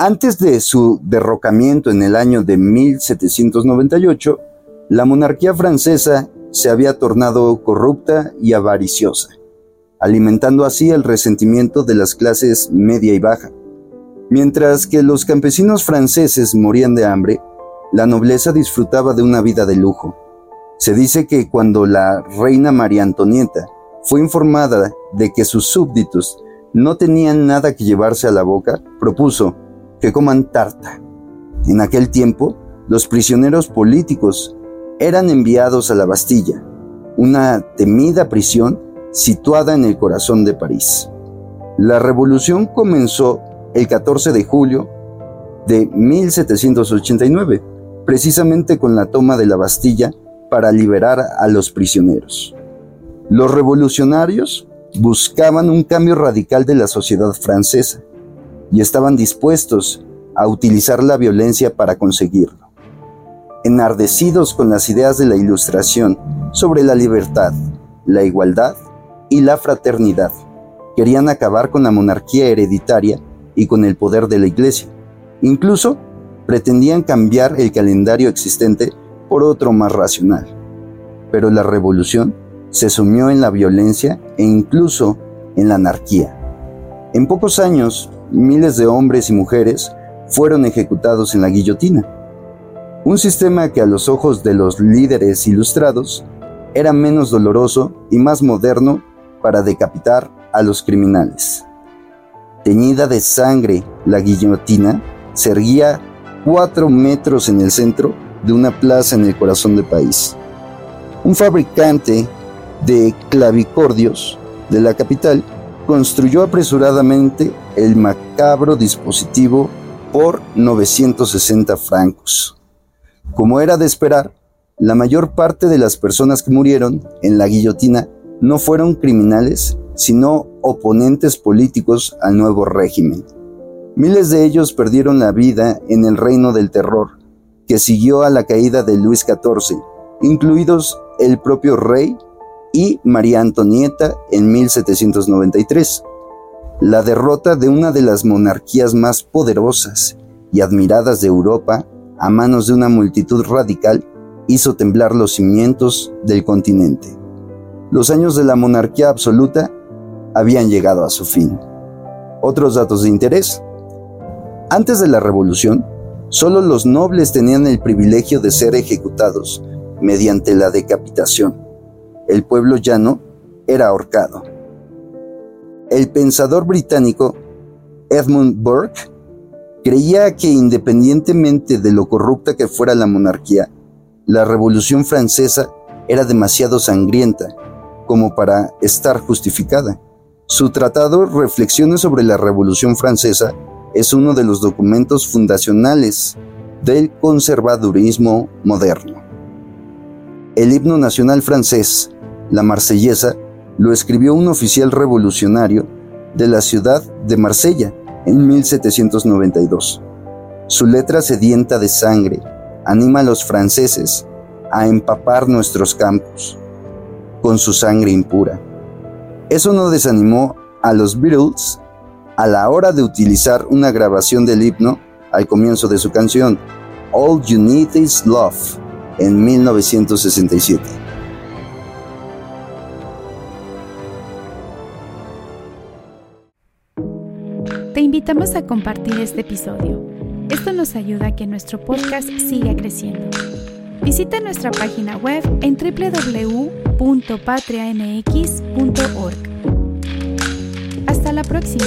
antes de su derrocamiento en el año de 1798, la monarquía francesa se había tornado corrupta y avariciosa, alimentando así el resentimiento de las clases media y baja. Mientras que los campesinos franceses morían de hambre, la nobleza disfrutaba de una vida de lujo. Se dice que cuando la reina María Antonieta fue informada de que sus súbditos no tenían nada que llevarse a la boca, propuso que coman tarta. En aquel tiempo, los prisioneros políticos eran enviados a la Bastilla, una temida prisión situada en el corazón de París. La revolución comenzó el 14 de julio de 1789, precisamente con la toma de la Bastilla para liberar a los prisioneros. Los revolucionarios buscaban un cambio radical de la sociedad francesa y estaban dispuestos a utilizar la violencia para conseguirlo. Enardecidos con las ideas de la Ilustración sobre la libertad, la igualdad y la fraternidad, querían acabar con la monarquía hereditaria y con el poder de la Iglesia. Incluso pretendían cambiar el calendario existente por otro más racional. Pero la revolución se sumió en la violencia e incluso en la anarquía. En pocos años, miles de hombres y mujeres fueron ejecutados en la guillotina, un sistema que a los ojos de los líderes ilustrados era menos doloroso y más moderno para decapitar a los criminales. Teñida de sangre, la guillotina se erguía cuatro metros en el centro de una plaza en el corazón del país. Un fabricante de clavicordios de la capital construyó apresuradamente el macabro dispositivo por 960 francos. Como era de esperar, la mayor parte de las personas que murieron en la guillotina no fueron criminales, sino oponentes políticos al nuevo régimen. Miles de ellos perdieron la vida en el reino del terror, que siguió a la caída de Luis XIV, incluidos el propio rey y María Antonieta en 1793. La derrota de una de las monarquías más poderosas y admiradas de Europa a manos de una multitud radical hizo temblar los cimientos del continente. Los años de la monarquía absoluta habían llegado a su fin. Otros datos de interés. Antes de la revolución, solo los nobles tenían el privilegio de ser ejecutados mediante la decapitación el pueblo llano era ahorcado. El pensador británico Edmund Burke creía que independientemente de lo corrupta que fuera la monarquía, la Revolución Francesa era demasiado sangrienta como para estar justificada. Su tratado Reflexiones sobre la Revolución Francesa es uno de los documentos fundacionales del conservadurismo moderno. El himno nacional francés la marsellesa, lo escribió un oficial revolucionario de la ciudad de Marsella en 1792. Su letra sedienta de sangre anima a los franceses a empapar nuestros campos con su sangre impura. Eso no desanimó a los Beatles a la hora de utilizar una grabación del himno al comienzo de su canción All You Need Is Love en 1967. Te invitamos a compartir este episodio. Esto nos ayuda a que nuestro podcast siga creciendo. Visita nuestra página web en www.patriamx.org. Hasta la próxima.